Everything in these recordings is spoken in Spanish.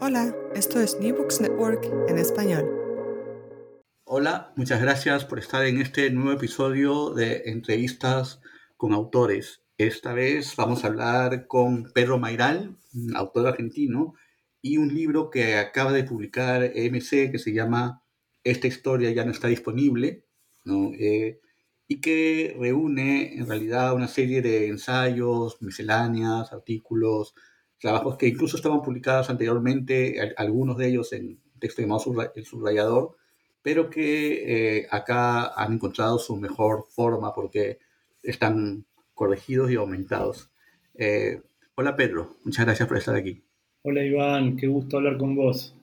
Hola, esto es New Books Network en español. Hola, muchas gracias por estar en este nuevo episodio de entrevistas con autores. Esta vez vamos a hablar con Pedro Mairal, autor argentino, y un libro que acaba de publicar EMC que se llama Esta historia ya no está disponible. Eh, y que reúne en realidad una serie de ensayos, misceláneas, artículos, trabajos que incluso estaban publicados anteriormente, algunos de ellos en texto llamado El Subrayador, pero que eh, acá han encontrado su mejor forma porque están corregidos y aumentados. Eh, hola Pedro, muchas gracias por estar aquí. Hola Iván, qué gusto hablar con vos.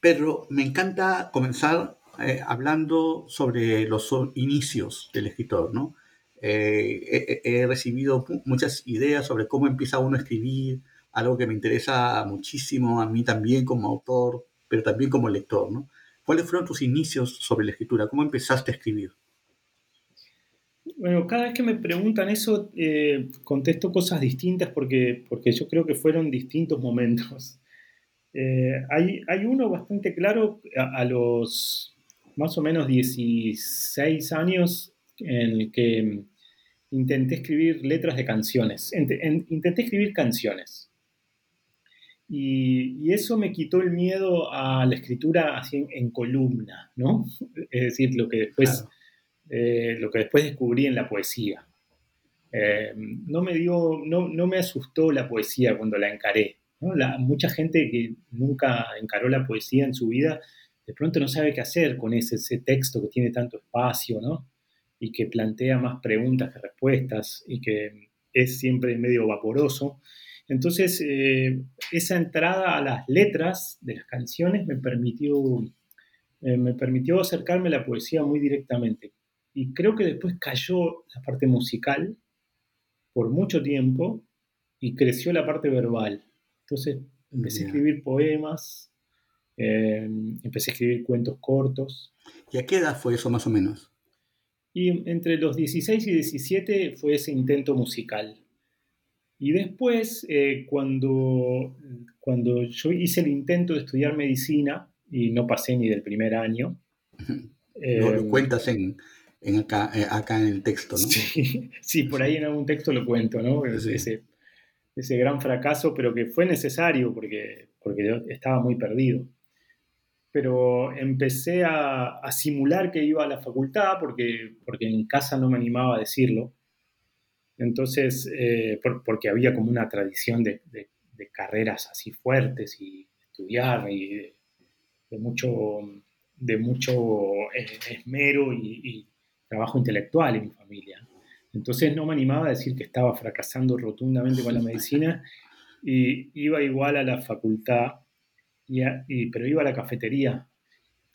Pedro, me encanta comenzar eh, hablando sobre los inicios del escritor, ¿no? he, recibido muchas ideas sobre cómo empieza uno a escribir, algo que me interesa muchísimo a mí también como autor, pero también como lector. ¿Cuáles fueron tus inicios sobre la escritura? ¿Cómo empezaste a escribir? Bueno, cada vez que me preguntan eso, eh, contesto cosas distintas porque, porque yo creo que fueron distintos momentos. Eh, hay, hay, uno bastante claro a, los más o menos 16 años en el que intenté escribir letras de canciones. Intenté escribir canciones. Y, eso me quitó el miedo a la escritura así en, columna, ¿no? Es decir, lo que después, eh, lo que después descubrí en la poesía. Eh, no, me dio, no, no, me asustó la poesía cuando la encaré. mucha gente que nunca encaró la poesía en su vida, de pronto no sabe qué hacer con ese, ese texto que tiene tanto espacio, ¿no? Y que plantea más preguntas que respuestas y que es siempre medio vaporoso. Entonces, eh, esa entrada a las letras de las canciones me permitió, eh, me permitió acercarme a la poesía muy directamente. Y creo que después cayó la parte musical por mucho tiempo y creció la parte verbal. Entonces, empecé a escribir poemas, eh, empecé a escribir cuentos cortos. ¿Y a qué edad fue eso más o menos? Y entre los 16 y 17 fue ese intento musical. Y después, eh, cuando, cuando yo hice el intento de estudiar medicina, y no pasé ni del primer año. lo, eh, cuentas en, en acá, eh, acá, en el texto, ¿no? Sí, sí, por ahí en algún texto lo cuento, ¿no? Ese, ese, gran fracaso, pero que fue necesario porque, porque yo estaba muy perdido. Pero empecé a, a, simular que iba a la facultad porque, porque en casa no me animaba a decirlo. Entonces, eh, porque había como una tradición de, carreras así fuertes y estudiar y de, mucho, de mucho eh, esmero y, trabajo intelectual en mi familia. Entonces no me animaba a decir que estaba fracasando rotundamente con la medicina y iba igual a la facultad, y, pero iba a la cafetería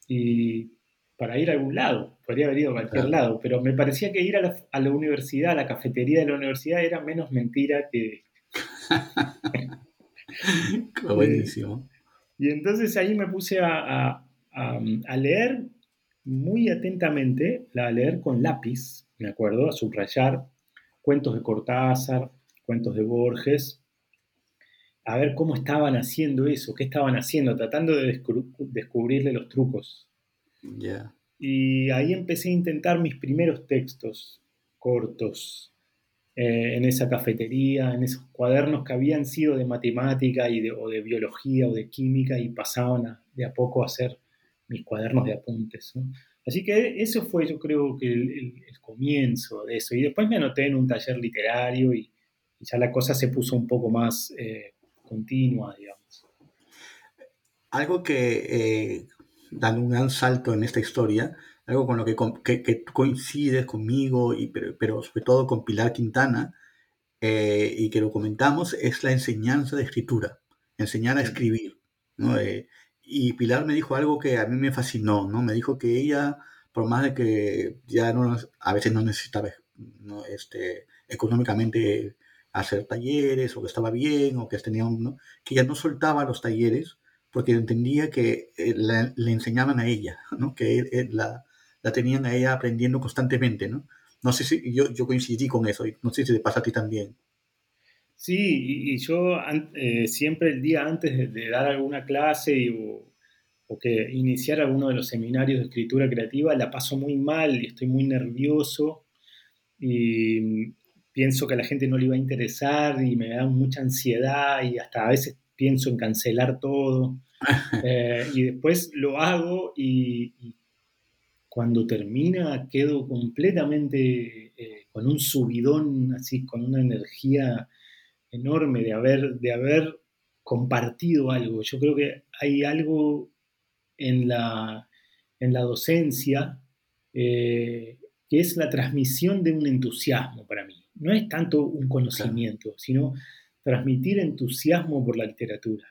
y para ir a algún lado, podría haber ido a cualquier lado, pero me parecía que ir a la, universidad, a la cafetería de la universidad, era menos mentira que... Buenísimo. Y entonces ahí me puse a, leer muy atentamente, a leer con lápiz, me acuerdo, a subrayar cuentos de Cortázar, cuentos de Borges, a ver cómo estaban haciendo eso, qué estaban haciendo, tratando de descubrirle los trucos. Y ahí empecé a intentar mis primeros textos cortos eh, en esa cafetería, en esos cuadernos que habían sido de matemática y de, o de biología o de química y pasaban de a poco a ser mis cuadernos de apuntes. Así que eso fue yo creo que el, comienzo de eso. Y después me anoté en un taller literario y, ya la cosa se puso un poco más eh, continua, digamos. Algo que eh, dando un gran salto en esta historia, algo con lo que, que, coincides conmigo, y, pero, sobre todo con Pilar Quintana, eh, y que lo comentamos, es la enseñanza de escritura, enseñar a escribir. ¿no? Eh, y Pilar me dijo algo que a mí me fascinó, ¿no? Me dijo que ella, por más de que ya no, a veces no necesitaba ¿no? Este, económicamente hacer talleres, o que estaba bien, o que tenía un, que ella no soltaba los talleres porque entendía que eh, le enseñaban a ella, ¿no? que la, la, tenían a ella aprendiendo constantemente. ¿no? No sé si yo, yo coincidí con eso, y no sé si te pasa a ti también. Sí, y, yo eh, siempre el día antes de, dar alguna clase o, que iniciar alguno de los seminarios de escritura creativa, la paso muy mal y estoy muy nervioso y pienso que a la gente no le iba a interesar y me da mucha ansiedad y hasta a veces pienso en cancelar todo. Eh, y después lo hago y, cuando termina quedo completamente eh, con un subidón, así, con una energía enorme de haber, de haber compartido algo. Yo creo que hay algo en la, en la docencia eh, que es la transmisión de un entusiasmo para mí. No es tanto un conocimiento, sino transmitir entusiasmo por la literatura.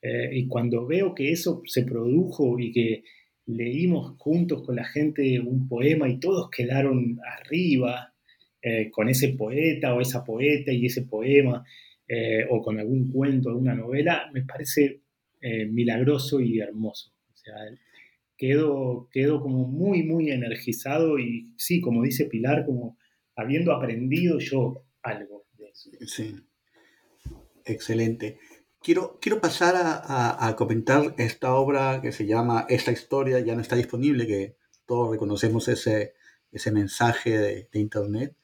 Eh, y cuando veo que eso se produjo y que leímos juntos con la gente un poema y todos quedaron arriba eh, con ese poeta o esa poeta y ese poema, eh, o con algún cuento, alguna novela, me parece milagroso y hermoso. O sea, quedo, quedo como muy, muy energizado y sí, como dice Pilar, como habiendo aprendido yo algo de eso. Sí. Excelente. Quiero, quiero pasar a, comentar esta obra que se llama Esta historia ya no está disponible, que todos reconocemos ese, ese mensaje de, Internet.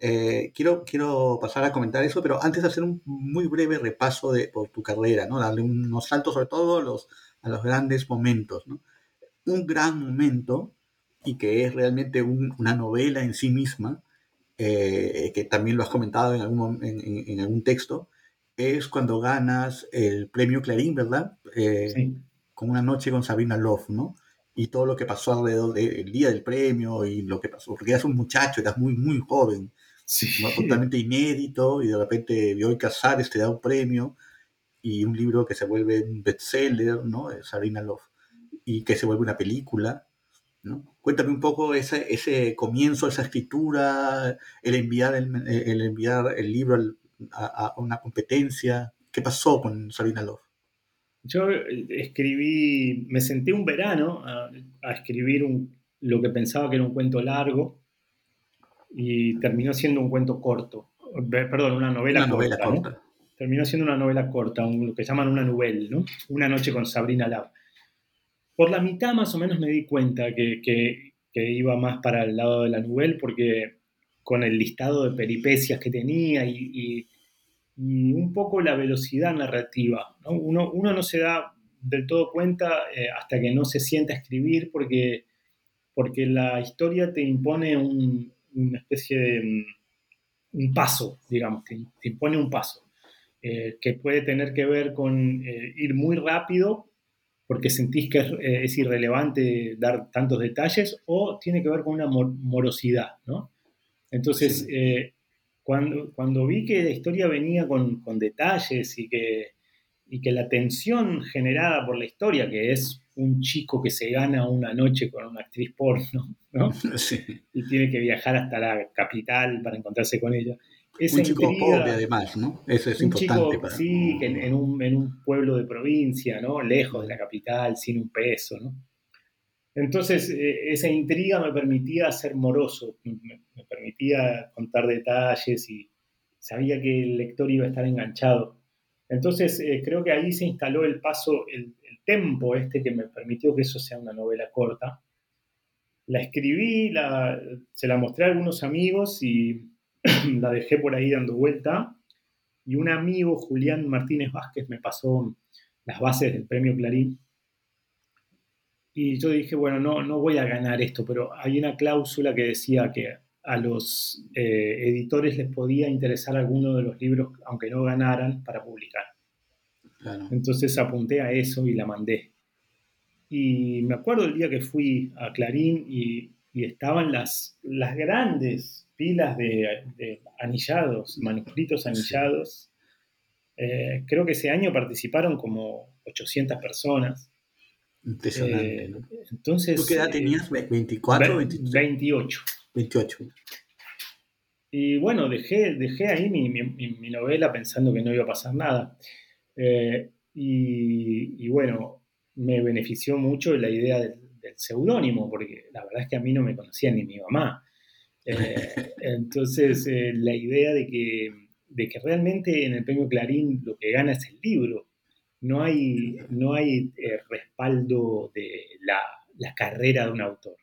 Eh, quiero, quiero pasar a comentar eso, pero antes de hacer un muy breve repaso de, por tu carrera, ¿no? darle unos saltos sobre todo a los, a los grandes momentos. Un gran momento, y que es realmente una novela en sí misma, eh, que también lo has comentado en algún, en, en algún texto, es cuando ganas el premio Clarín, ¿verdad? Eh, sí. Con una noche con Sabrina Love, ¿no? Y todo lo que pasó alrededor del día del premio y lo que pasó, porque eras un muchacho, eras muy, muy joven, sí. totalmente inédito, y de repente Bioy Casares te da un premio y un libro que se vuelve un bestseller, ¿no? Sabrina Love, y que se vuelve una película, ¿no? Cuéntame un poco ese, ese comienzo, esa escritura, el enviar el, el enviar el libro al, a, una competencia? ¿Qué pasó con Sabina Love? Yo eh, escribí, me senté un verano a, escribir un, lo que pensaba que era un cuento largo y terminó siendo un cuento corto, perdón, una novela corta. Terminó siendo una novela corta, lo que llaman una novela, ¿no? Una noche con Sabrina Love. Por la mitad más o menos me di cuenta que, que, iba más para el lado de la novela porque con el listado de peripecias que tenía y, y un poco la velocidad narrativa. Uno, uno, no se da del todo cuenta eh, hasta que no se sienta a escribir porque, porque la historia te impone una especie de mm, un paso, digamos, te, impone un paso, eh, que puede tener que ver con eh, ir muy rápido porque sentís que es, irrelevante dar tantos detalles o tiene que ver con una morosidad, ¿no? Entonces, cuando, cuando vi que la historia venía con, con detalles y que, y que la tensión generada por la historia, que es un chico que se gana una noche con una actriz porno, ¿no? Y tiene que viajar hasta la capital para encontrarse con ella. un chico pobre además, ¿no? Eso es importante para... Sí, que en, un, en, un, pueblo de provincia, ¿no? Lejos de la capital, sin un peso, ¿no? Entonces, eh, esa intriga me permitía ser moroso, me, permitía contar detalles y sabía que el lector iba a estar enganchado. Entonces, eh, creo que ahí se instaló el paso, el, tempo este que me permitió que eso sea una novela corta. La escribí, se la mostré a algunos amigos y la dejé por ahí dando vuelta. Y un amigo, Julián Martínez Vázquez, me pasó las bases del premio Clarín y yo dije, bueno, no, no voy a ganar esto, pero hay una cláusula que decía que a los eh, editores les podía interesar alguno de los libros, aunque no ganaran, para publicar. Entonces apunté a eso y la mandé. Y me acuerdo el día que fui a Clarín y, estaban las, las grandes pilas de, anillados, manuscritos anillados, Eh, creo que ese año participaron como 800 personas. Impresionante. Eh, entonces, ¿Tú qué edad eh, tenías? ¿24? ve- 23? 28. 28. Y bueno, dejé, dejé ahí mi, mi- mi- mi novela pensando que no iba a pasar nada. Eh, y, y bueno, me benefició mucho la idea del, del seudónimo, porque la verdad es que a mí no me conocía ni mi mamá. Eh, entonces, eh, la idea de que, de que realmente en el premio Clarín lo que gana es el libro. No hay, no hay eh, respaldo de la, la carrera de un autor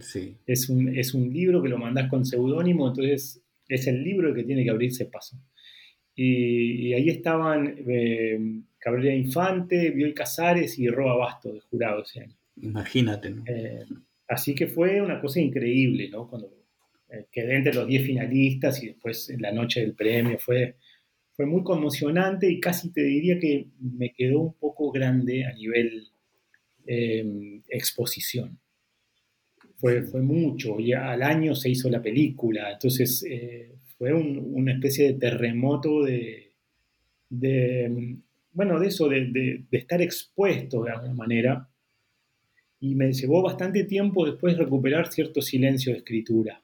Sí. es un, es un libro que lo mandás con seudónimo, entonces es el libro el que tiene que abrirse paso. Y, y ahí estaban eh, Cabrera Infante, Bioy Casares y Roa Basto de jurado ese año. Imagínate, ¿no? Eh, así que fue una cosa increíble, ¿no? Cuando eh, quedé entre los 10 finalistas y después en la noche del premio fue, fue muy conmocionante y casi te diría que me quedó un poco grande a nivel eh, exposición. Fue, fue mucho, y al año se hizo la película, entonces eh, fue un- una especie de terremoto de, de, bueno, de eso, de, de- de estar expuesto de alguna manera, y me llevó bastante tiempo después recuperar cierto silencio de escritura.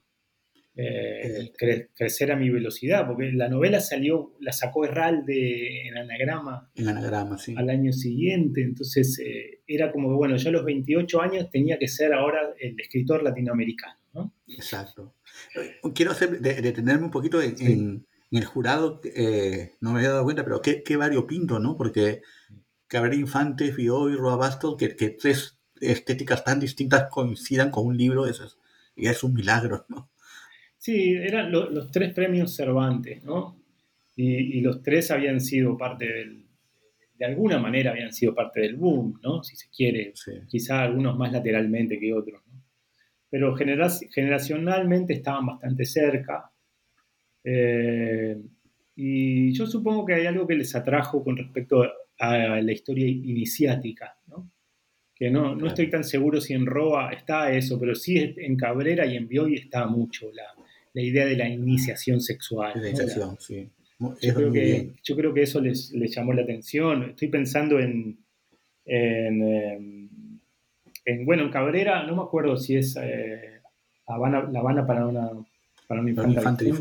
Eh, cre- crecer a mi velocidad, porque la novela salió, la sacó Herralde en anagrama En anagrama, sí. al año siguiente, entonces eh, era como que, bueno, yo a los 28 años tenía que ser ahora el escritor latinoamericano, ¿no? Exacto. Eh, Quiero hacer, de- detenerme un poquito en, en- en el jurado, eh, no me había dado cuenta, pero qué, qué variopinto, ¿no? Porque Cabrera Infante, Fio y Roa Bastos, que, que tres estéticas tan distintas coincidan con un libro, eso es, ya es un milagro, ¿no? Sí, eran lo- los tres premios Cervantes, ¿no? Y, y los tres habían sido parte del, de alguna manera habían sido parte del boom, ¿no? Si se quiere, Sí. quizá algunos más lateralmente que otros, ¿no? Pero genera- generacionalmente estaban bastante cerca. Eh, y yo supongo que hay algo que les atrajo con respecto a la historia iniciática, ¿no? Que no, no estoy tan seguro si en Roa está eso, pero sí en Cabrera y en Bioy está mucho la, la idea de la iniciación sexual. La iniciación, sí. Yo creo, que, yo creo que eso les, les llamó la atención. Estoy pensando en, en, eh, en, bueno, en Cabrera, no me acuerdo si es eh, Habana, La Habana para una, para una Para un infante.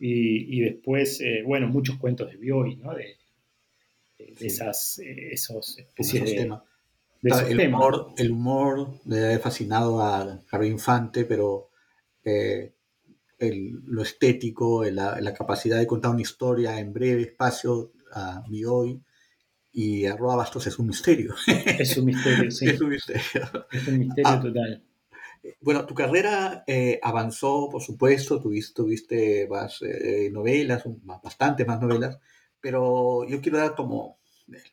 Y, y después, eh, bueno, muchos cuentos de Bioy, ¿no? De, de- Sí. esas, eh, esos especies esos de, temas. de Claro, esos el, temas. humor, el humor le ha fascinado a Javier Infante, pero eh, el- lo estético, el- la, la capacidad de contar una historia en breve espacio a Bioy y a Roa Bastos es un misterio. Es un misterio, sí. es un misterio. Es un misterio Ah. total. Bueno, tu carrera eh, avanzó, por supuesto, tuviste, tuviste más eh, novelas, bastantes más novelas, pero yo quiero dar como,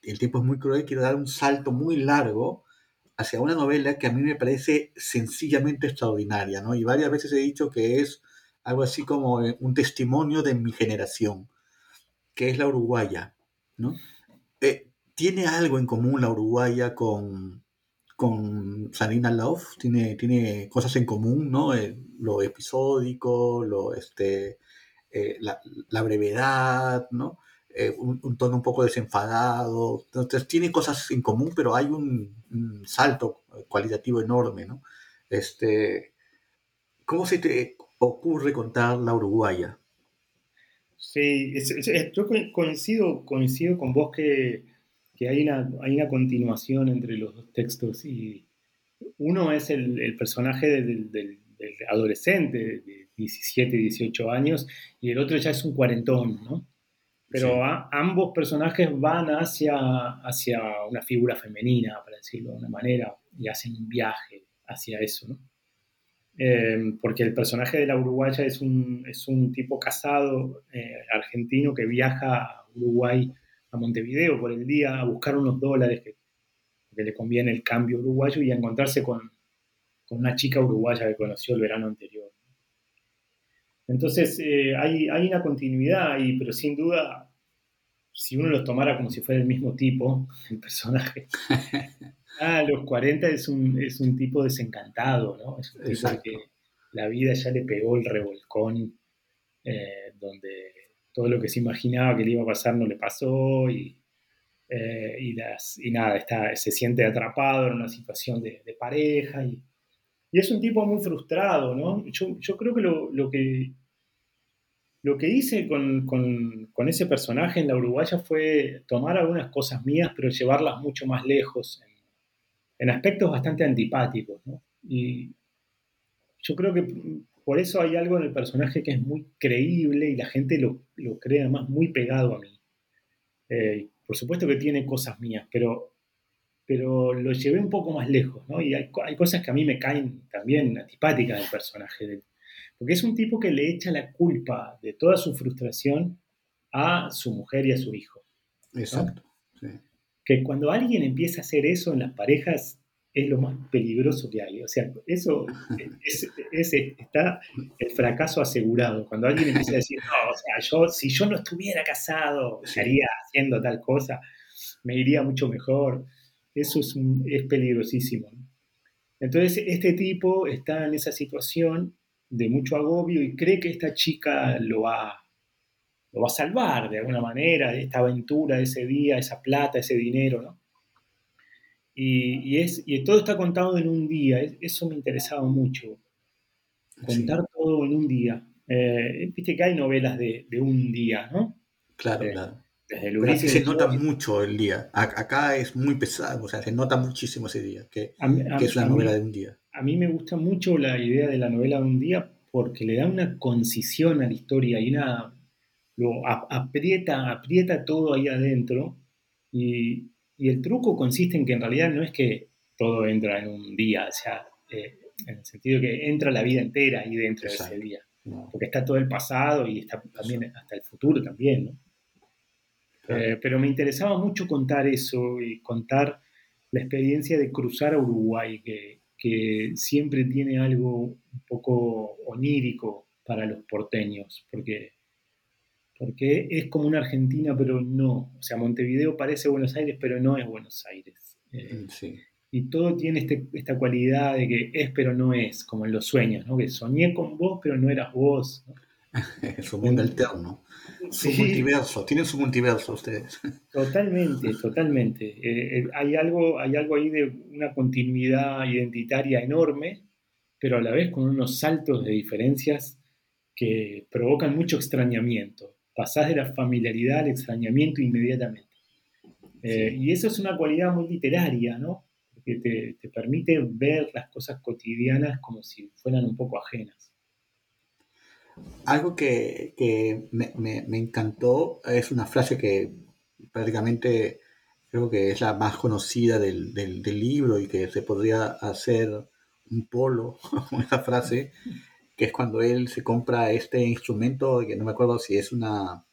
el tiempo es muy cruel, quiero dar un salto muy largo hacia una novela que a mí me parece sencillamente extraordinaria, ¿no? Y varias veces he dicho que es algo así como eh, un testimonio de mi generación, que es la uruguaya, ¿no? Eh, ¿Tiene algo en común la uruguaya con, con Love? ¿Tiene, tiene cosas en común, ¿no? Eh, lo episódico, lo, este, la, brevedad, ¿no? Un, un tono un poco desenfadado. Entonces, tiene cosas en común, pero hay un, un salto cualitativo enorme, ¿no? Este, ¿Cómo se te ocurre contar la uruguaya? Sí, es- yo co- coincido, coincido con vos que, que hay, una, hay una continuación entre los dos textos y uno es el, el personaje del, del- del adolescente de 17, 18 años y el otro ya es un cuarentón, ¿no? Pero Sí. a- ambos personajes van hacia, hacia una figura femenina, para decirlo de una manera, y hacen un viaje hacia eso, ¿no? Eh, porque el personaje de la uruguaya es un, es un tipo casado eh, argentino que viaja a Uruguay, a Montevideo por el día a buscar unos dólares que, que le conviene el cambio uruguayo y a encontrarse con, con una chica uruguaya que conoció el verano anterior. Entonces eh, hay, hay una continuidad ahí, pero sin duda, si uno los tomara como si fuera el mismo tipo, el personaje, a los 40 es un, es un tipo desencantado, ¿no? Es un tipo Exacto. que la vida ya le pegó el revolcón, eh, donde, todo lo que se imaginaba que le iba a pasar no le pasó y, eh, y, las, y nada, está, se siente atrapado en una situación de, pareja y, y, es un tipo muy frustrado, ¿no? Yo, yo creo que lo, lo, que lo que hice con, con, con, ese personaje en la Uruguaya fue tomar algunas cosas mías, pero llevarlas mucho más lejos, en, aspectos bastante antipáticos, ¿no? Y yo creo que por eso hay algo en el personaje que es muy creíble y la gente lo, lo cree además muy pegado a mí. Eh, por supuesto que tiene cosas mías, pero, pero lo llevé un poco más lejos, ¿no? Y hay, hay cosas que a mí me caen también antipáticas del personaje, porque es un tipo que le echa la culpa de toda su frustración a su mujer y a su hijo. Exacto. Que cuando alguien empieza a hacer eso en las parejas, es lo más peligroso que hay. O sea, eso es, está el fracaso asegurado. Cuando alguien empieza a decir, no, o sea, yo, si yo no estuviera casado, estaría haciendo tal cosa, me iría mucho mejor. Eso es, es peligrosísimo. Entonces, este tipo está en esa situación de mucho agobio y cree que esta chica lo va, lo va a salvar de alguna manera, de esta aventura, de ese día, esa plata, ese dinero, ¿no? Y, es, y todo está contado en un día, eso me interesaba mucho, contar todo en un día. Eh, viste que hay novelas de, de un día, ¿no? Claro, eh, claro. Pero se nota mucho el día. Acá es muy pesado, o sea, se nota muchísimo ese día, que, que es una novela de un día. A mí me gusta mucho la idea de la novela de un día porque le da una concisión a la historia y una, lo aprieta, aprieta todo ahí adentro y, y el truco consiste en que en realidad no es que todo entra en un día, o sea, eh, en el sentido que entra la vida entera ahí dentro de ese día. Porque está todo el pasado y está también hasta el futuro también, ¿no? Eh, pero me interesaba mucho contar eso y contar la experiencia de cruzar a Uruguay, que, que siempre tiene algo un poco onírico para los porteños, porque porque es como una Argentina, pero no. O sea, Montevideo parece Buenos Aires, pero no es Buenos Aires. Eh, y todo tiene este, esta cualidad de que es, pero no es, como en los sueños, ¿no? Que soñé con vos, pero no eras vos. es un mundo alterno. Su multiverso, tienen su multiverso ustedes. Totalmente, totalmente. Eh, eh, hay, algo, hay algo ahí de una continuidad identitaria enorme, pero a la vez con unos saltos de diferencias que provocan mucho extrañamiento pasás de la familiaridad al extrañamiento inmediatamente. Eh, y eso es una cualidad muy literaria, ¿no? Que te, permite ver las cosas cotidianas como si fueran un poco ajenas. Algo que, me, encantó es una frase que prácticamente creo que es la más conocida del, libro y que se podría hacer un polo con esa frase, que es cuando él se compra este instrumento, que no me acuerdo si es una,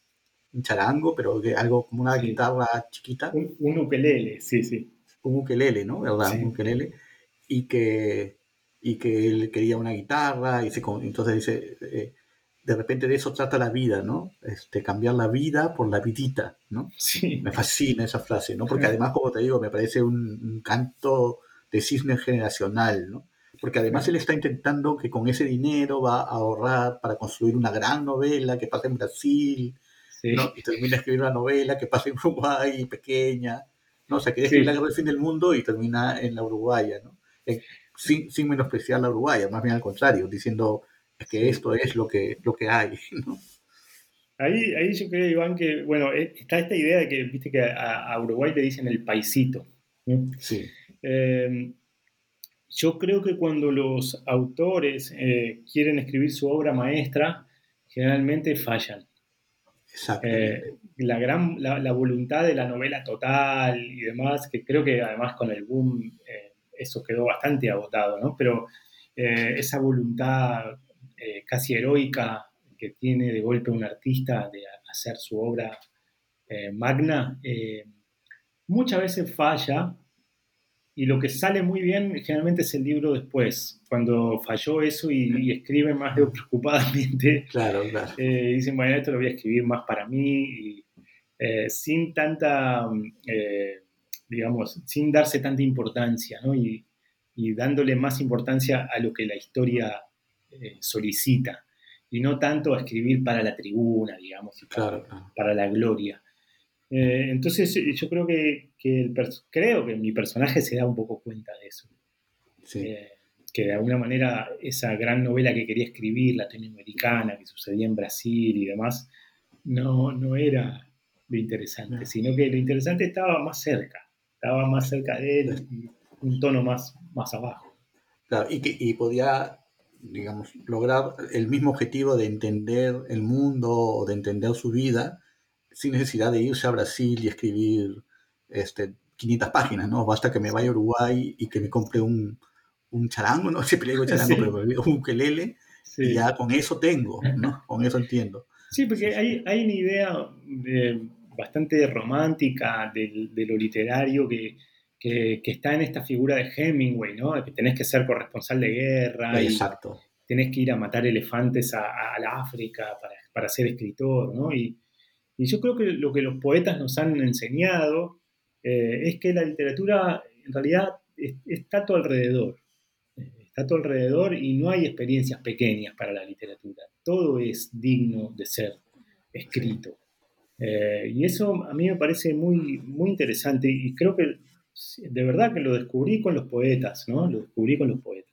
un charango, pero que algo como una guitarra chiquita. Un, ukelele, sí, sí. Un ukelele, ¿no? ¿Verdad? Un ukelele. Y que, y que él quería una guitarra, y se, entonces dice, eh, de repente de eso trata la vida, ¿no? Este, cambiar la vida por la vidita, ¿no? Sí. Me fascina esa frase, ¿no? Porque además, como te digo, me parece un, un canto de cisne generacional, ¿no? Porque además él está intentando que con ese dinero va a ahorrar para construir una gran novela que pase en Brasil, ¿no? y termina de escribir una novela que pase en Uruguay, pequeña, ¿no? o sea, que es el del fin del mundo y termina en la Uruguaya, ¿no? Eh, sin, sin menospreciar la Uruguaya, más bien al contrario, diciendo que esto es lo que, lo que hay, ¿no? Ahí, ahí yo creo, Iván, que, bueno, eh, está esta idea de que, viste que a, Uruguay le dicen el paisito. Sí. Eh, yo creo que cuando los autores eh, quieren escribir su obra maestra, generalmente fallan. Eh, la, gran, la, voluntad de la novela total y demás, que creo que además con el boom eh, eso quedó bastante agotado, ¿no? Pero esa voluntad casi heroica que tiene de golpe un artista de hacer su obra magna, muchas veces falla y lo que sale muy bien generalmente es el libro después, cuando falló eso y, escribe más preocupadamente. Claro, claro. Eh, dicen, bueno, esto lo voy a escribir más para mí, y, eh, sin tanta, eh, digamos, sin darse tanta importancia, ¿no? Y, y, dándole más importancia a lo que la historia solicita. y no tanto a escribir para la tribuna, digamos, para, la gloria. Eh, entonces yo creo que, creo que mi personaje se da un poco cuenta de eso. Eh, que de alguna manera esa gran novela que quería escribir, latinoamericana, que sucedía en Brasil y demás, no, no era lo interesante, sino que lo interesante estaba más cerca, estaba más cerca de él, un tono más, más abajo. Claro, y, que, y podía, digamos, lograr el mismo objetivo de entender el mundo o de entender su vida sin necesidad de irse a Brasil y escribir este, 500 páginas, ¿no? Basta que me vaya a Uruguay y que me compre un, un charango, no sé si digo charango, pero un ukelele, y ya con eso tengo, ¿no? Con eso entiendo. Sí, porque hay, hay una idea bastante romántica de, de, lo literario que, que, está en esta figura de Hemingway, ¿no? Que tenés que ser corresponsal de guerra. Exacto. Y tenés que ir a matar elefantes a, a la África para, para, ser escritor, ¿no? Y, y, yo creo que lo que los poetas nos han enseñado eh, es que la literatura en realidad está a tu alrededor. Está a tu alrededor y no hay experiencias pequeñas para la literatura. Todo es digno de ser escrito. Eh, y eso a mí me parece muy, muy interesante y creo que de verdad que lo descubrí con los poetas, ¿no? Lo descubrí con los poetas.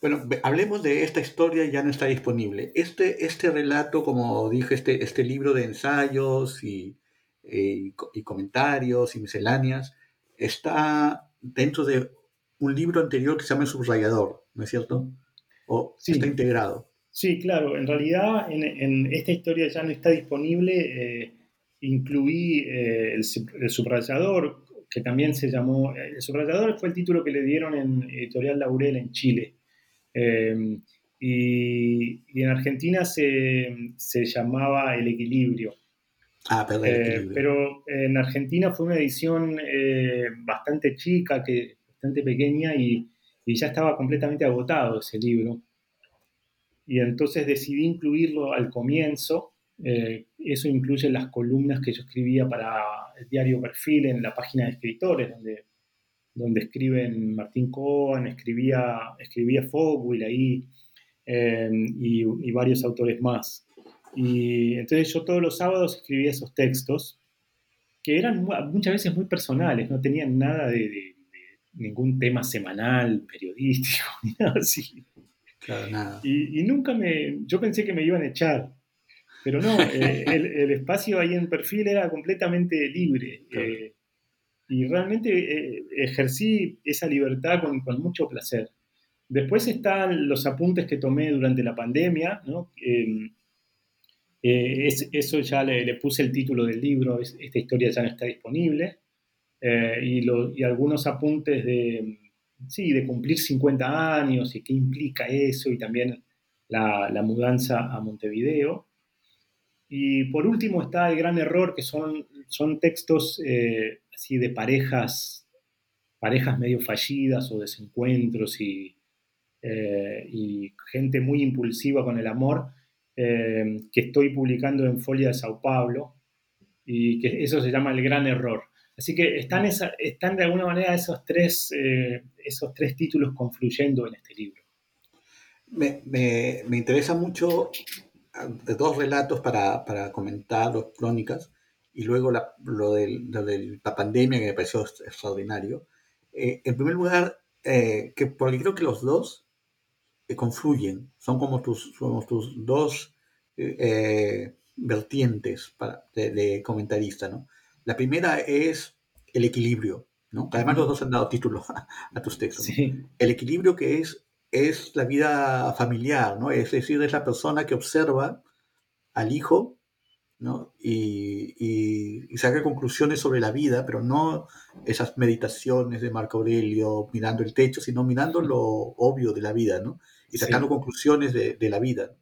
Bueno, hablemos de esta historia, ya no está disponible. Este, este relato, como dije, este, este libro de ensayos y, eh, y, comentarios y misceláneas, está dentro de un libro anterior que se llama El Subrayador, ¿no es cierto? ¿O sí. está integrado? Sí, claro. En realidad, en, en esta historia ya no está disponible. Eh, incluí eh, el, el, subrayador que también se llamó, eh, El subrayador fue el título que le dieron en Editorial Laurel en Chile. Eh, y, en Argentina se, se, llamaba El Equilibrio. Ah, perdón, el eh, pero en Argentina fue una edición bastante chica, que, bastante pequeña, y, y ya estaba completamente agotado ese libro. Y entonces decidí incluirlo al comienzo. eso incluye las columnas que yo escribía para el diario Perfil en la página de escritores, donde, donde escriben Martín Cohen, escribía, escribía Fogwill ahí eh, y, y, varios autores más. Y entonces yo todos los sábados escribía esos textos que eran muchas veces muy personales, no tenían nada de, de, de ningún tema semanal, periodístico, ni nada así. Claro, nada. Y, y, nunca me, yo pensé que me iban a echar, pero no, eh, el, el, espacio ahí en perfil era completamente libre. Claro. Eh, y realmente eh, ejercí esa libertad con, con, mucho placer. Después están los apuntes que tomé durante la pandemia, ¿no? Eh, es, eso ya le, le, puse el título del libro, es, esta historia ya no está disponible. Y, lo, y, algunos apuntes de, sí, de cumplir 50 años y qué implica eso, y también la, la mudanza a Montevideo. Y por último está el gran error, que son, son textos eh, así de parejas, parejas medio fallidas o desencuentros y, eh, gente muy impulsiva con el amor, eh, que estoy publicando en Folia de Sao Paulo, y que eso se llama el gran error. Así que están, están de alguna manera esos tres, esos tres títulos confluyendo en este libro. Me, me, me interesa mucho de dos relatos para, para comentar, dos crónicas, y luego la, lo, de, lo, de, la pandemia que me pareció extraordinario. Eh, en primer lugar, eh, que, porque creo que los dos eh, confluyen, son como tus, como tus dos eh, vertientes para, de, de, comentarista. ¿no? La primera es el equilibrio, ¿no? además los dos han dado título a, a tus textos. Sí. El equilibrio que es es la vida familiar, ¿no? Es decir, es la persona que observa al hijo, ¿no? Y, y, y, saca conclusiones sobre la vida, pero no esas meditaciones de Marco Aurelio mirando el techo, sino mirando lo obvio de la vida, ¿no? Y sacando sí. conclusiones de, de, la vida.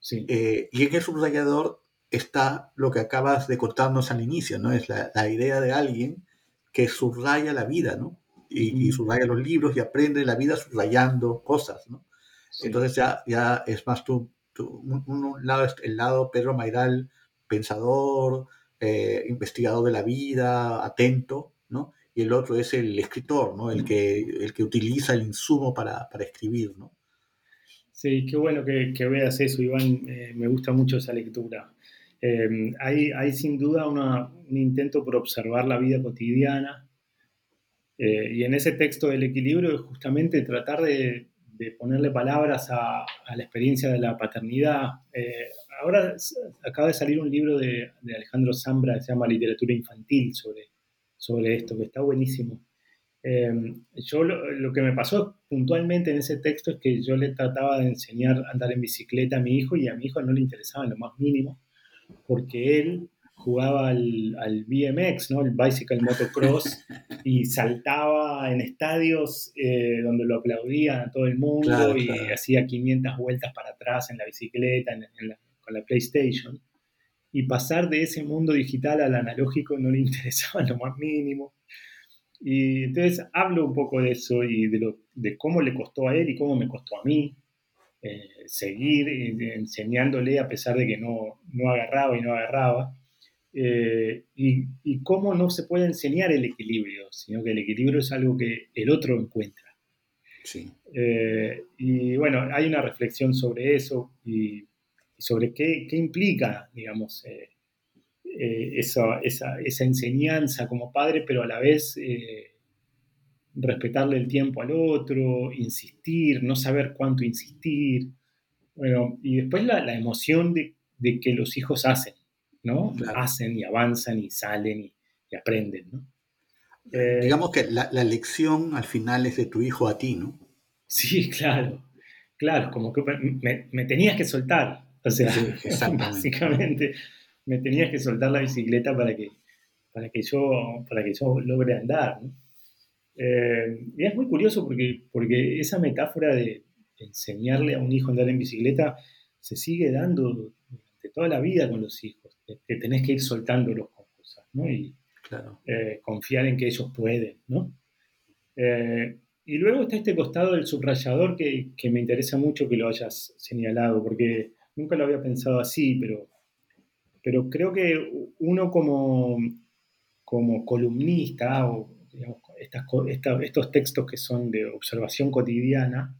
Sí. Eh, y en el subrayador está lo que acabas de contarnos al inicio, ¿no? Es la, la idea de alguien que subraya la vida, ¿no? y, y, subraya los libros y aprende la vida subrayando cosas, ¿no? Sí. Entonces ya, ya es más tú, tú un, un, lado el lado Pedro Mairal, pensador, eh, investigador de la vida, atento, ¿no? Y el otro es el escritor, ¿no? El que, el que utiliza el insumo para, para escribir, ¿no? Sí, qué bueno que, veas eso, Iván. Eh, me gusta mucho esa lectura. Eh, hay, hay, sin duda un intento por observar la vida cotidiana. Eh, y en ese texto del equilibrio es justamente tratar de, ponerle palabras a, la experiencia de la paternidad. Ahora acaba de salir un libro de, Alejandro Zambra que se llama Literatura Infantil sobre, sobre esto, que está buenísimo. Em, yo lo, que me pasó puntualmente en ese texto es que yo le trataba de enseñar a andar en bicicleta a mi hijo y a mi hijo no le interesaba en lo más mínimo, porque él jugaba al, al BMX, ¿no? el Bicycle Motocross, y saltaba en estadios eh, donde lo aplaudían a todo el mundo y hacía 500 vueltas para atrás en la bicicleta, con la PlayStation. Y pasar de ese mundo digital al analógico no le interesaba en lo más mínimo. Y entonces hablo un poco de eso y de, lo, de cómo le costó a él y cómo me costó a mí eh, seguir eh, enseñándole a pesar de que no, no agarraba y no agarraba. Eh, y, y, cómo no se puede enseñar el equilibrio, sino que el equilibrio es algo que el otro encuentra. Sí. y bueno, hay una reflexión sobre eso y, sobre qué, qué, implica, digamos, eh, esa, esa, enseñanza como padre, pero a la vez eh, respetarle el tiempo al otro, insistir, no saber cuánto insistir. Bueno, y después la, emoción de, que los hijos hacen, ¿no? Hacen y avanzan y salen y, aprenden, ¿no? Eh, Digamos que la, lección al final es de tu hijo a ti, ¿no? Sí, claro, claro, como que me, tenías que soltar, o sea, básicamente me tenías que soltar la bicicleta para que, para que, yo, para que yo logre andar. Eh, y es muy curioso porque, porque esa metáfora de enseñarle a un hijo a andar en bicicleta se sigue dando durante toda la vida con los hijos, que tenés que ir soltándolos con cosas, ¿no? Y eh, confiar en que ellos pueden, ¿no? Eh, y luego está este costado del subrayador que, que, me interesa mucho que lo hayas señalado, porque nunca lo había pensado así, pero pero creo que uno como, como columnista o estos textos que son de observación cotidiana,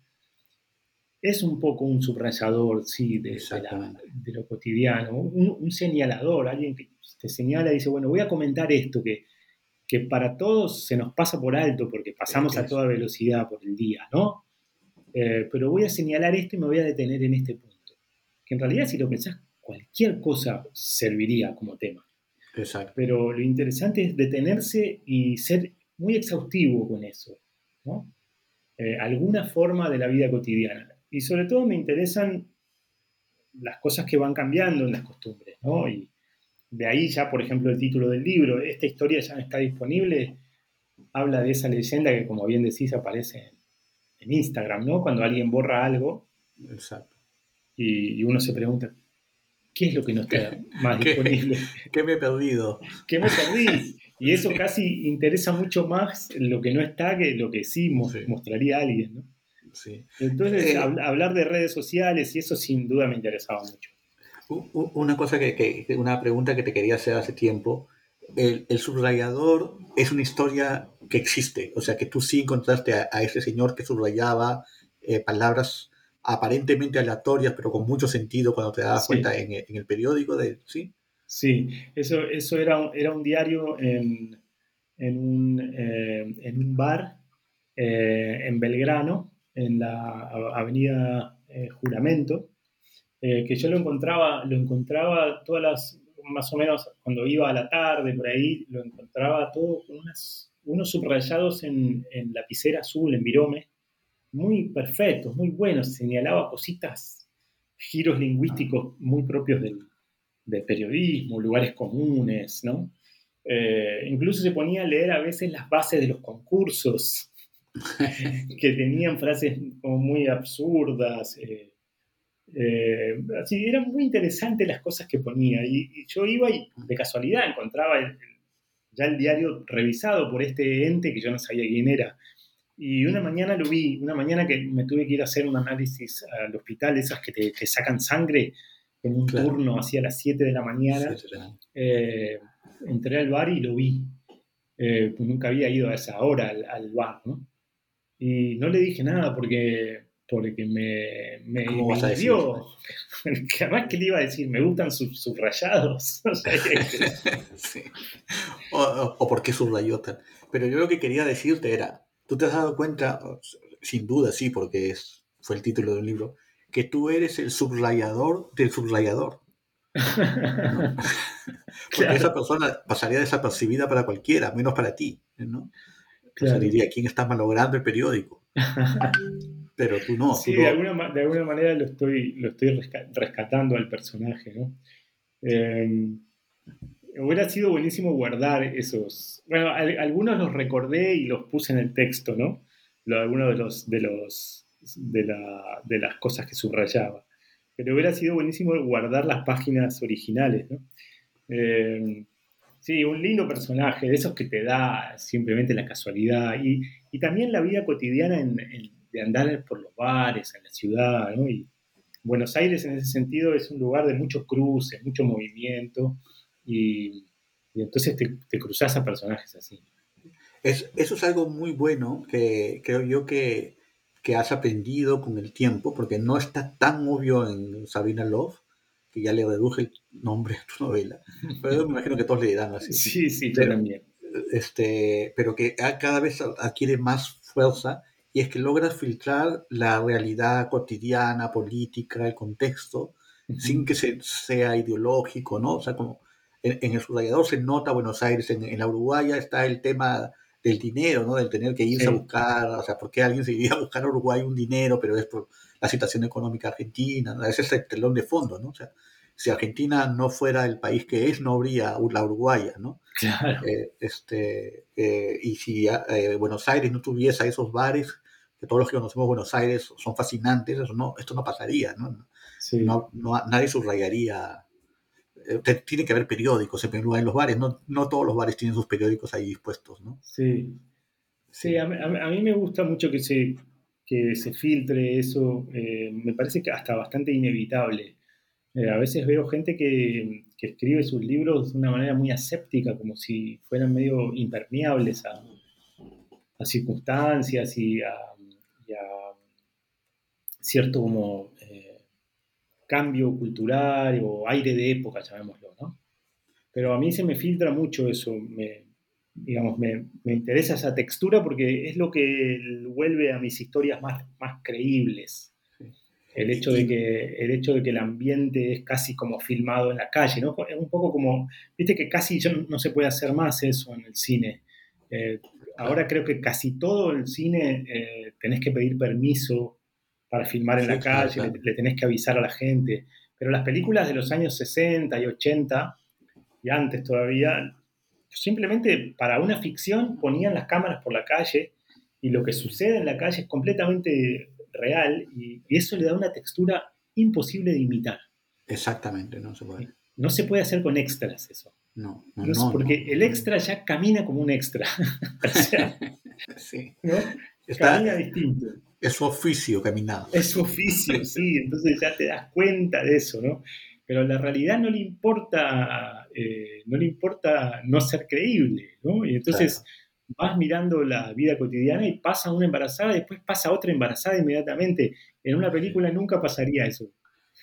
es un poco un subrayador, sí, de, lo cotidiano, un, señalador, alguien que te señala y dice, bueno, voy a comentar esto que, que para todos se nos pasa por alto porque pasamos a toda velocidad por el día, ¿no? Eh, pero voy a señalar esto y me voy a detener en este punto. Que en realidad, si lo pensás cualquier cosa serviría como tema. Exacto. Pero lo interesante es detenerse y ser muy exhaustivo con eso, ¿no? Eh, alguna forma de la vida cotidiana. Y sobre todo me interesan las cosas que van cambiando en las costumbres, ¿no? Y de ahí ya, por ejemplo, el título del libro, esta historia ya no está disponible, habla de esa leyenda que, como bien decís, aparece en, Instagram, ¿no? Cuando alguien borra algo. Exacto. Y uno se pregunta, ¿Qué es lo que no está más disponible? ¿Qué me he perdido? ¿Qué me perdí? Y eso casi interesa mucho más lo que no está que lo que sí, mostraría alguien, ¿no? Sí. Entonces, eh, hablar de redes sociales y eso sin duda me interesaba mucho. Una cosa que, una pregunta que te quería hacer hace tiempo. El, subrayador es una historia que existe, o sea que tú sí encontraste a, ese señor que subrayaba eh, palabras aparentemente aleatorias, pero con mucho sentido cuando te das cuenta en, el periódico de, ¿sí? Sí, eso, eso era, era un diario en, en, un, eh, en un, bar eh, en Belgrano, en la avenida eh, Juramento, que yo lo encontraba, lo encontraba todas las, más o menos cuando iba a la tarde, por ahí, lo encontraba todo con unas, unos subrayados en, en lapicera azul, en virome, muy perfectos, muy buenos, señalaba cositas, giros lingüísticos muy propios del, periodismo, lugares comunes, ¿no? Eh, incluso se ponía a leer a veces las bases de los concursos, que tenían frases como muy absurdas. Eh, eh, así, eran muy interesantes las cosas que ponía. Y, yo iba y de casualidad encontraba ya el diario revisado por este ente que yo no sabía quién era. Y una mañana lo vi, una mañana que me tuve que ir a hacer un análisis al hospital, esas que te, sacan sangre en un turno hacia las 7 de la mañana. Eh, entré al bar y lo vi. Eh, pues nunca había ido a esa hora al, bar, ¿no? Y no le dije nada porque porque me, me, ¿Cómo decir? dio. que además, ¿qué le iba a decir? Me gustan sus subrayados. Que- Sí. O, o- o por qué subrayó. Pero yo lo que quería decirte era, tú te has dado cuenta, sin duda sí, porque es, fue el título del libro, que tú eres el subrayador del subrayador. Porque Claro. esa persona pasaría desapercibida para cualquiera, menos para ti, ¿no? O sea, Claro. diría, ¿quién está malogrando el periódico? Pero tú no. sí, tú de no. alguna, ma- de alguna manera lo estoy, lo estoy resca- rescatando al personaje, ¿no? Eh, hubiera sido buenísimo guardar esos. Bueno, al- algunos los recordé y los puse en el texto, ¿no? Lo- de los, de los de, la- de las cosas que subrayaba. Pero hubiera sido buenísimo guardar las páginas originales, ¿no? Eh, sí, un lindo personaje, de esos que te da simplemente la casualidad y, y también la vida cotidiana en- de andar por los bares, en la ciudad, ¿no? Buenos Aires en ese sentido es un lugar de mucho cruce, mucho movimiento y, y entonces te, te cruzas a personajes así. Es- eso es algo muy bueno que creo yo que, que has aprendido con el tiempo, porque no está tan obvio en Sabrina Love, que ya le reduje el nombre a tu novela. Pero yo me imagino que todos le dirán así. Sí, sí, yo Pero- también. Este, pero que cada vez adquiere más fuerza y es que logras filtrar la realidad cotidiana, política, el contexto, sin que se, sea ideológico, ¿no? O sea, como en, en el subrayador se nota Buenos Aires, en, en la Uruguaya está el tema del dinero, ¿no? Del tener que irse Sí. a buscar, o sea, ¿por qué alguien se iría a buscar a Uruguay un dinero, pero es por la situación económica argentina? ¿no? Ese es el telón de fondo, ¿no? O sea, si Argentina no fuera el país que es, no habría la Uruguaya, ¿no? Claro. Eh, este, eh, y si eh, Buenos Aires no tuviese esos bares, que todos los que conocemos Buenos Aires son fascinantes, eso no, esto no pasaría, ¿no? Sí. no, no- nadie subrayaría. Eh, tiene que haber periódicos en primer en los bares, no, no todos los bares tienen sus periódicos ahí dispuestos, ¿no? Sí, sí a, mí, me gusta mucho que se, que se filtre eso, eh, me parece que hasta bastante inevitable. Eh, a veces veo gente que, que escribe sus libros de una manera muy aséptica, como si fueran medio impermeables a, a circunstancias y a, cierto como cambio cultural o aire de época, llamémoslo, ¿no? Pero a mí se me filtra mucho eso, me, digamos, me, me interesa esa textura porque es lo que vuelve a mis historias más, más creíbles. El hecho, de que, el hecho de que el ambiente es casi como filmado en la calle, ¿no? Es un poco como, viste que casi no se puede hacer más eso en el cine. Eh, ahora creo que casi todo el cine eh, tenés que pedir permiso para filmar en Sí, la calle, claro. Le, le tenés que avisar a la gente. Pero las películas de los años 60 y 80 y antes todavía, simplemente para una ficción ponían las cámaras por la calle y lo que sucede en la calle es completamente real y, y eso le da una textura imposible de imitar. Exactamente, no se puede. No se puede hacer con extras eso. No, no, No no, porque no. el extra ya camina como un extra. o sea, Sí. ¿no? Está, camina distinto. Es su oficio caminar. Es su oficio, sí, entonces ya te das cuenta de eso, ¿no? Pero la realidad no le importa, eh, no le importa no ser creíble, ¿no? Y entonces vas mirando la vida cotidiana y pasa una embarazada después pasa otra embarazada inmediatamente. En una película nunca pasaría eso.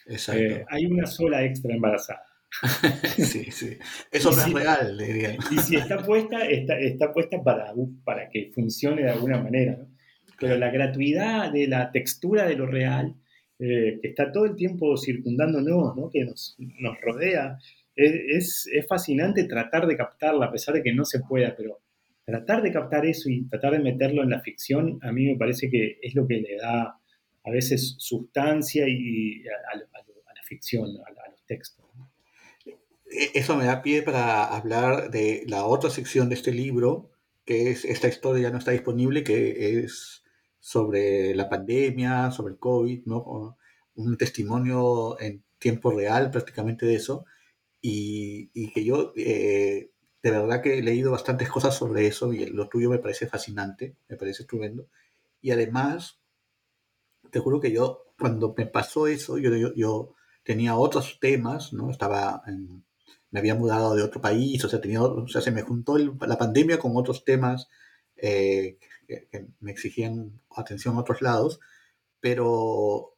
Exacto. Eh, hay una sola extra embarazada. sí, sí. Eso no si- es real, diría. Y si está puesta, está, está puesta para, para que funcione de alguna manera. ¿no? Pero la gratuidad de la textura de lo real, eh, que está todo el tiempo circundándonos, ¿no? que nos, nos rodea, es, es, fascinante tratar de captarla, a pesar de que no se pueda, pero tratar de captar eso y tratar de meterlo en la ficción, a mí me parece que es lo que le da a veces sustancia y a, a- a- a la ficción, a, a los textos. E- Eso me da pie para hablar de la otra sección de este libro, que es esta historia ya no está disponible, que es sobre la pandemia, sobre el COVID, ¿no? Un testimonio en tiempo real prácticamente de eso, y, y que yo eh, de verdad que he leído bastantes cosas sobre eso y lo tuyo me parece fascinante, me parece estupendo. Y además, te juro que yo, cuando me pasó eso, yo, yo, yo tenía otros temas, ¿no? Estaba en, me había mudado de otro país, o sea, tenía, o sea se me juntó el- la pandemia con otros temas eh, que, que me exigían atención a otros lados, pero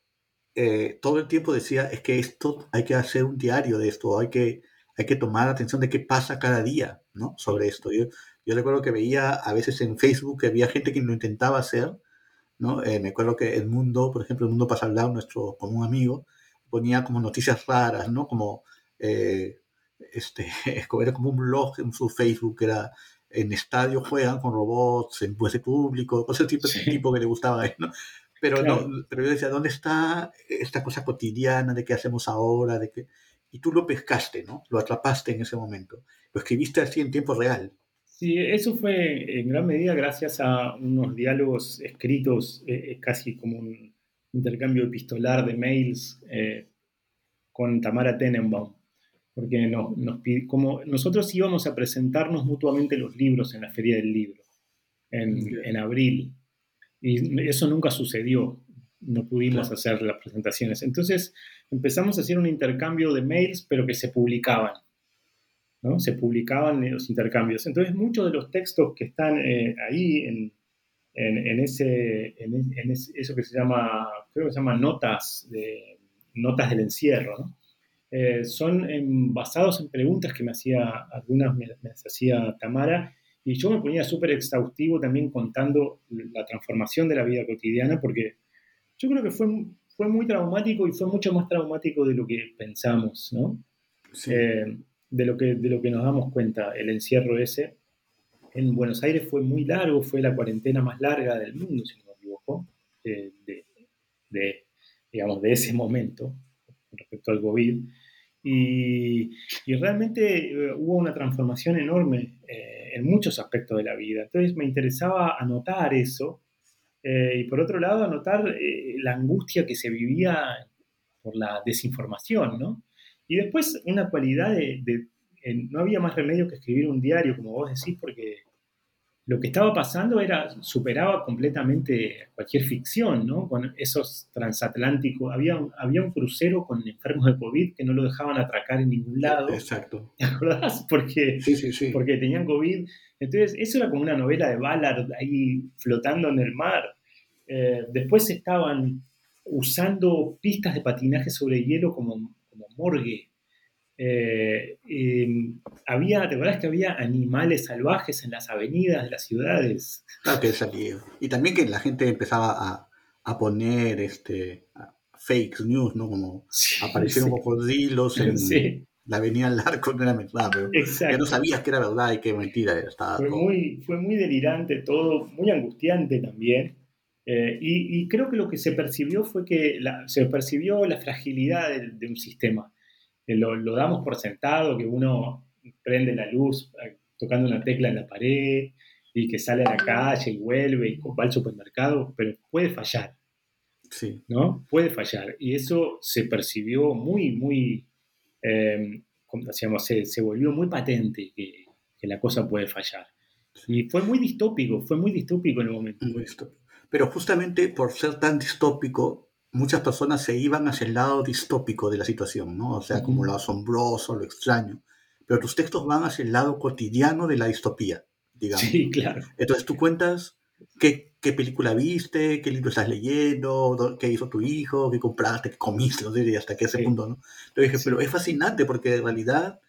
eh, todo el tiempo decía, es que esto hay que hacer un diario de esto, hay que, hay que tomar atención de qué pasa cada día, ¿no? Sobre esto. Yo, yo recuerdo que veía a veces en Facebook que había gente que lo intentaba hacer, ¿no? Eh, me acuerdo que El Mundo, por ejemplo, El Mundo pasa al lado, nuestro común amigo, ponía como noticias raras, ¿no? Como, eh, este, era como un blog en su Facebook, era en estadio juegan con robots, en pueste público, cosas tipo, tipo que le gustaba a él, ¿no? Pero, no, pero yo decía, ¿dónde está esta cosa cotidiana de qué hacemos ahora? De qué? Y tú lo pescaste, ¿no? Lo atrapaste en ese momento. Lo escribiste así en tiempo real. Sí, eso fue en gran medida gracias a unos diálogos escritos, eh, eh, casi como un intercambio epistolar de mails eh, con Tamara Tenenbaum. Porque nos, nos, como nosotros íbamos a presentarnos mutuamente los libros en la Feria del Libro en, en abril y eso nunca sucedió. No pudimos hacer las presentaciones. Entonces empezamos a hacer un intercambio de mails, pero que se publicaban. ¿no? Se publicaban los intercambios. Entonces muchos de los textos que están eh, ahí en, en, ese, en, eso que se llama, creo que se llama notas, de, notas del encierro, ¿no? Eh, son basados en preguntas que me hacía, algunas me, me hacía Tamara, y yo me ponía súper exhaustivo también contando la transformación de la vida cotidiana, porque yo creo que fue, fue muy traumático y fue mucho más traumático de lo que pensamos, ¿no? Eh, de, lo que, de lo que nos damos cuenta, el encierro ese. En Buenos Aires fue muy largo, fue la cuarentena más larga del mundo, si no me equivoco, de, de, digamos, de ese momento respecto al COVID. Y, y realmente eh, hubo una transformación enorme. Eh, en muchos aspectos de la vida. Entonces me interesaba anotar eso eh, y por otro lado anotar eh, la angustia que se vivía por la desinformación, ¿no? Y después una cualidad de, no había más remedio que escribir un diario, como vos decís, porque lo que estaba pasando era, superaba completamente cualquier ficción, ¿no? Con esos transatlánticos, había, había un crucero con enfermos de COVID que no lo dejaban atracar en ningún lado. Exacto. ¿Te acordás? Porque, sí, sí, sí. porque tenían COVID. Entonces, eso era como una novela de Ballard ahí flotando en el mar. Eh, después estaban usando pistas de patinaje sobre hielo como, como morgue. Eh, había, ¿te acuerdas que había animales salvajes en las avenidas de las ciudades? Claro que salía. Y también que la gente empezaba a, a poner este, fake news, ¿no? Como aparecieron cocodrilos en la avenida Larco, no era verdad, pero ya no sabías que era verdad y que mentira Estaba fue, muy, fue muy delirante todo, muy angustiante también. Eh, y, creo que lo que se percibió fue que se percibió la fragilidad de un sistema lo, damos por sentado, que uno prende la luz eh, tocando una tecla en la pared y que sale a la calle y vuelve y va al supermercado, pero puede fallar. Sí. ¿No? Puede fallar. Y eso se percibió muy, muy, eh, se, se, volvió muy patente que, que, la cosa puede fallar. Y fue muy distópico, fue muy distópico en el momento. Muy Pero justamente por ser tan distópico, muchas personas se iban hacia el lado distópico de la situación, ¿no? O sea, como lo asombroso, lo extraño. Pero tus textos van hacia el lado cotidiano de la distopía, digamos. Sí, claro. Entonces tú cuentas qué, qué película viste, qué libro estás leyendo, qué hizo tu hijo, qué compraste, qué comiste, no sé, hasta qué ese punto, ¿no? Entonces dije, pero es fascinante porque en realidad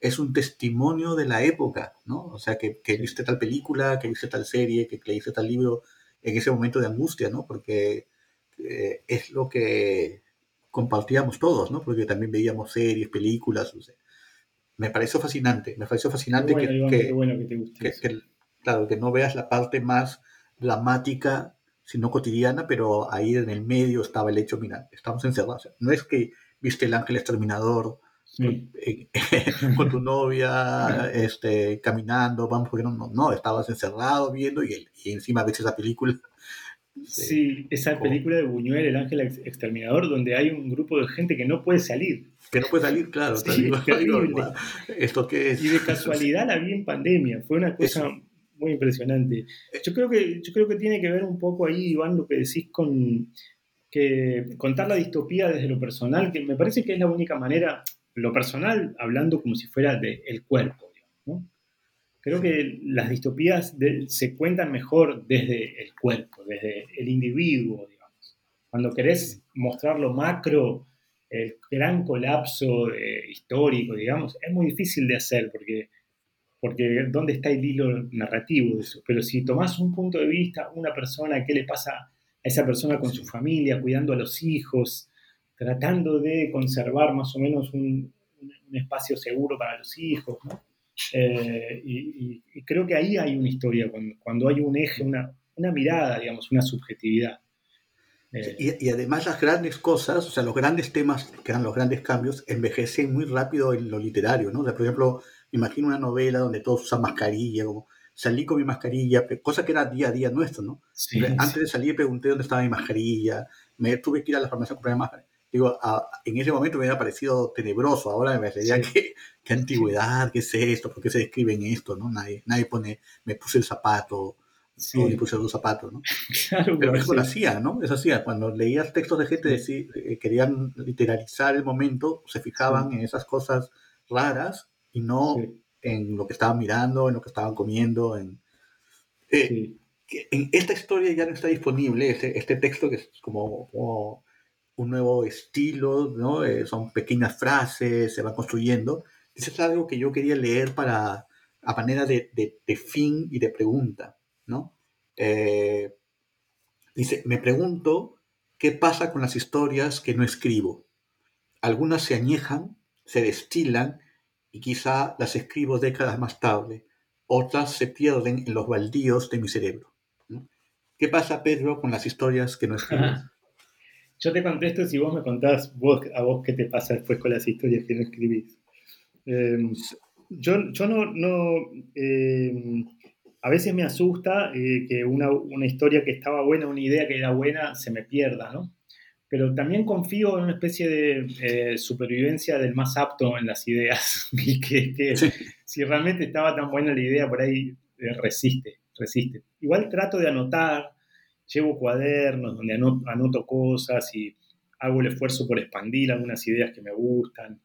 es un testimonio de la época, ¿no? O sea, que, que viste tal película, que viste tal serie, que leíste tal libro en ese momento de angustia, ¿no? Porque eh, es lo que compartíamos todos, ¿no? Porque también veíamos series, películas. me pareció fascinante, me pareció fascinante que, claro, que no veas la parte más dramática, sino cotidiana, pero ahí en el medio estaba el hecho, mira, estamos encerrados. No es que viste el ángel exterminador eh, con tu novia, este, caminando, vamos, porque no, no, estabas encerrado viendo y, y encima ves esa película Sí, esa película de Buñuel, El Ángel Exterminador, donde hay un grupo de gente que no puede salir. Que no puede salir, claro. ¿Esto qué es? Y de casualidad la vi en pandemia. Fue una cosa muy impresionante. Yo creo, que, yo creo que tiene que ver un poco ahí, Iván, lo que decís con que contar la distopía desde lo personal, que me parece que es la única manera, lo personal, hablando como si fuera del el cuerpo, ¿no? Creo que las distopías se cuentan mejor desde el cuerpo, desde el individuo, digamos. cuando querés mostrar lo macro, el gran colapso histórico, digamos, es muy difícil de hacer porque, porque ¿dónde está el hilo narrativo de eso? Pero si tomás un punto de vista, una persona, qué le pasa a esa persona con su familia, cuidando a los hijos, tratando de conservar más o menos un, espacio seguro para los hijos, ¿no? Eh, y, creo que ahí hay una historia, cuando, hay un eje, una, mirada, digamos, una subjetividad. Eh, y, además las grandes cosas, o sea, los grandes temas, que eran los grandes cambios, envejecen muy rápido en lo literario, ¿no? por ejemplo, me imagino una novela donde todos usan mascarilla, como salí con mi mascarilla, cosa que era día a día nuestro, ¿no? Antes de salir pregunté dónde estaba mi mascarilla, me tuve que ir a la farmacia a comprar mi mascarilla digo, en ese momento me había parecido tenebroso, ahora me parecería que, qué antigüedad, qué es esto, por qué se describe en esto, ¿no? Nadie, nadie pone, me puse el zapato, sí. me puse los zapatos, ¿no? Claro, Pero eso lo hacía, ¿no? Eso hacía, cuando leías textos de gente que eh, querían literalizar el momento, se fijaban en esas cosas raras y no en lo que estaban mirando, en lo que estaban comiendo, en... Eh, en esta historia ya no está disponible este, este texto que es como un nuevo estilo, ¿no? Eh, son pequeñas frases, se van construyendo. Eso es algo que yo quería leer para, a manera de, de, fin y de pregunta, ¿no? Eh, dice, me pregunto qué pasa con las historias que no escribo. Algunas se añejan, se destilan y quizá las escribo décadas más tarde. Otras se pierden en los baldíos de mi cerebro. ¿Qué pasa, Pedro, con las historias que no escribo? Yo te contesto si vos me contás vos, a vos qué te pasa después con las historias que no escribís. Em, yo, yo no, no em, a veces me asusta eh, que una, una, historia que estaba buena, una idea que era buena, se me pierda, ¿no? Pero también confío en una especie de eh, supervivencia del más apto en las ideas, y que, que si realmente estaba tan buena la idea, por ahí eh, resiste, resiste. Igual trato de anotar, llevo cuadernos donde anoto, cosas y hago el esfuerzo por expandir algunas ideas que me gustan.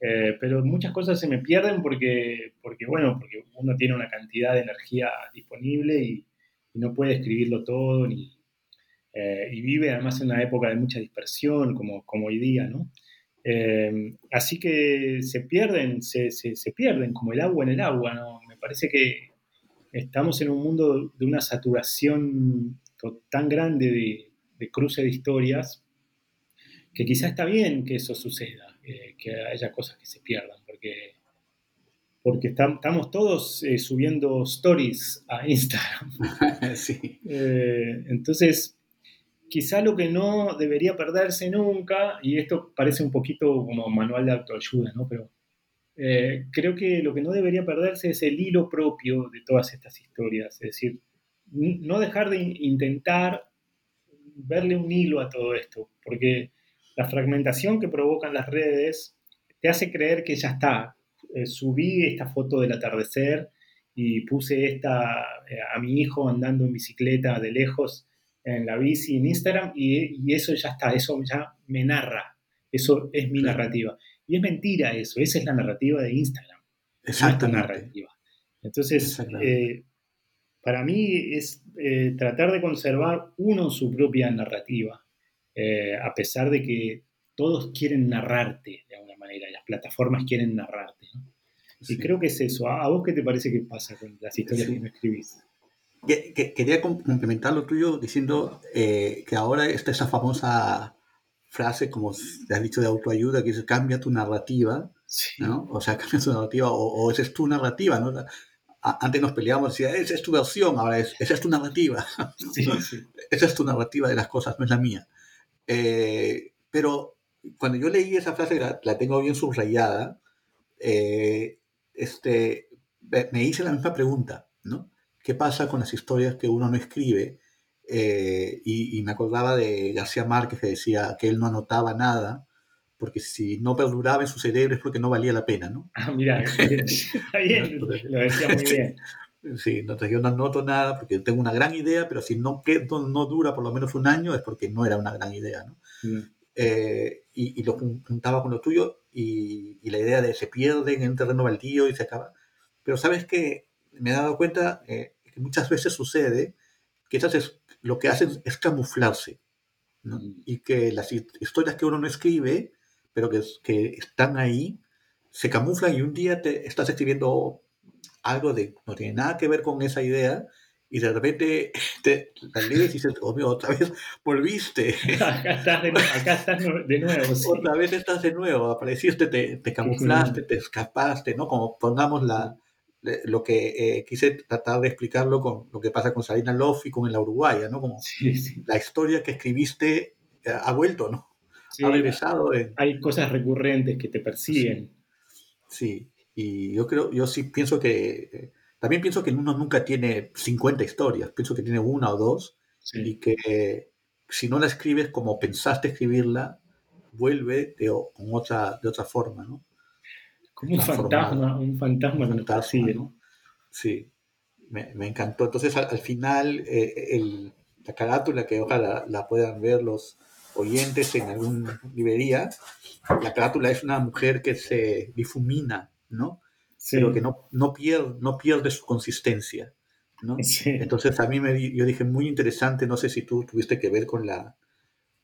Eh, pero muchas cosas se me pierden porque, porque, bueno, porque uno tiene una cantidad de energía disponible y, no puede escribirlo todo, ni, eh, y vive además en una época de mucha dispersión, como, como hoy día, ¿no? Eh, así que se pierden, se, se, se, pierden como el agua en el agua, ¿no? Me parece que estamos en un mundo de una saturación tan grande de, cruce de historias que quizá está bien que eso suceda, eh, que haya cosas que se pierdan, porque, porque estamos todos eh, subiendo stories a Instagram. Eh, entonces, quizá lo que no debería perderse nunca, y esto parece un poquito como manual de autoayuda, ¿no? pero creo que lo que no debería perderse es el hilo propio de todas estas historias, es decir, no dejar de intentar verle un hilo a todo esto, porque la fragmentación que provocan las redes te hace creer que ya está. Eh, subí esta foto del atardecer y puse esta eh, a mi hijo andando en bicicleta de lejos en la bici en Instagram y, eso ya está, eso ya me narra, eso es mi narrativa. Y es mentira eso, esa es la narrativa de Instagram. Exacto. narrativa. Entonces, para mí es eh, tratar de conservar uno su propia narrativa, eh, a pesar de que todos quieren narrarte de alguna manera, las plataformas quieren narrarte. Y creo que es eso. ¿A vos qué te parece que pasa con las historias que no escribís? quería complementar lo tuyo diciendo eh, que ahora está esa famosa frase, como te has dicho, de autoayuda, que dice cambia tu narrativa, ¿no? O sea, cambia tu narrativa, o, o esa es tu narrativa, ¿no? Antes nos peleábamos, decía, esa es tu versión, ahora es, esa es tu narrativa. Esa es tu narrativa de las cosas, no es la mía. Eh, pero cuando yo leí esa frase, la, tengo bien subrayada, eh, este, me hice la misma pregunta, ¿no? ¿Qué pasa con las historias que uno no escribe? Eh, y, y, me acordaba de García Márquez que decía que él no anotaba nada porque si no perduraba en su cerebro es porque no valía la pena, ¿no? Ah, mira, está bien, lo decía muy bien. Sí, entonces yo no anoto nada porque tengo una gran idea, pero si no, no dura por lo menos un año es porque no era una gran idea, ¿no? Mm. Eh, y, lo juntaba con lo tuyo y, la idea de se pierde en un terreno baldío y se acaba. Pero sabes que me he dado cuenta eh, que muchas veces sucede que lo que hacen es camuflarse Mm. Y que las historias que uno no escribe, pero que, que están ahí, se camuflan y un día te estás escribiendo algo de no tiene nada que ver con esa idea y de repente te la lees y dices, oh, otra vez volviste. Acá estás de, acá estás de nuevo. Otra vez estás de nuevo, apareciste, te, te camuflaste, te escapaste, ¿no? Como pongamos la, lo que eh, quise tratar de explicarlo con lo que pasa con Salina Love y con la Uruguaya, ¿no? Como la historia que escribiste eh, ha vuelto, ¿no? Ha regresado. Hay cosas recurrentes que te persiguen. Sí, y yo creo, yo sí pienso que, también pienso que uno nunca tiene 50 historias, pienso que tiene una o dos, y que si no la escribes como pensaste escribirla, vuelve de, con otra, de otra forma, ¿no? Como un fantasma, un fantasma, que ¿no? Sí, me, me, encantó. Entonces, al, final, eh, el, la carátula, que ojalá la, puedan ver los oyentes en alguna librería, la carátula es una mujer que se difumina, ¿no? Pero que no, no, pierde, no pierde su consistencia, ¿no? Entonces, a mí me, yo dije, muy interesante, no sé si tú tuviste que ver con la,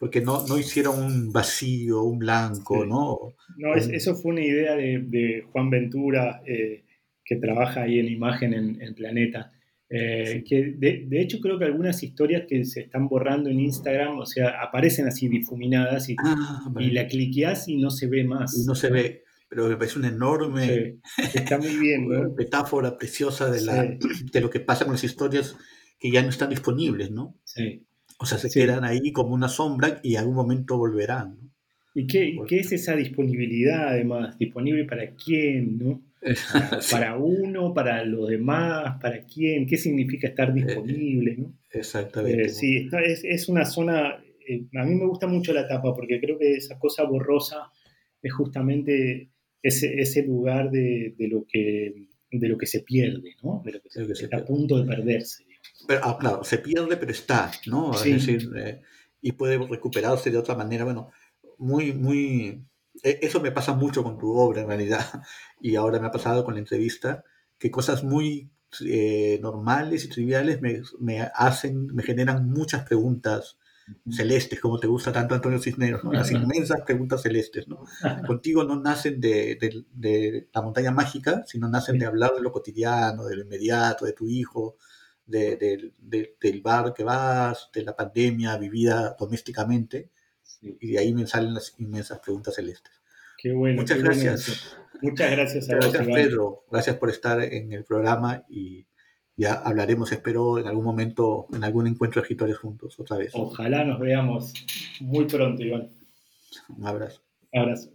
porque no, no hicieron un vacío, un blanco, ¿no? No, eso fue una idea de, Juan Ventura, eh, que trabaja ahí en imagen en, Planeta. Eh, que de, hecho creo que algunas historias que se están borrando en Instagram, o sea, aparecen así difuminadas y, ah, y la cliqueas y no se ve más. Y no se ve, pero me parece una enorme está muy bien, metáfora preciosa de, la, de lo que pasa con las historias que ya no están disponibles, ¿no? Sí. O sea, se quedan ahí como una sombra y algún momento volverán. ¿no? ¿Y qué, qué, es esa disponibilidad además? ¿Disponible para quién? ¿no? Para uno, para los demás, para quién, qué significa estar eh, disponible, ¿no? Exactamente. Eh, sí, es, es, una zona, eh, a mí me gusta mucho la tapa porque creo que esa cosa borrosa es justamente ese, ese lugar de, de, lo que, de lo que se pierde, ¿no? De lo que, se, está a punto de perderse. Pero, ah, claro, se pierde, pero está, ¿no? Es decir, eh, y puede recuperarse de otra manera. Bueno, muy, muy. E, eso me pasa mucho con tu obra, en realidad. Y ahora me ha pasado con la entrevista, que cosas muy eh, normales y triviales me, me, hacen, me generan muchas preguntas celestes, como te gusta tanto Antonio Cisneros, ¿no? las inmensas preguntas celestes. ¿no? Contigo no nacen de, de, de, la montaña mágica, sino nacen de hablar de lo cotidiano, de lo inmediato, de tu hijo, del bar que vas, de la pandemia vivida domésticamente, y de ahí me salen las inmensas preguntas celestes. Qué bueno. Muchas gracias. Muchas gracias a Gracias, Pedro. Gracias por estar en el programa y ya hablaremos, espero, en algún momento, en algún encuentro de escritores juntos, otra vez. Ojalá nos veamos muy pronto, Iván. Un abrazo. Un abrazo.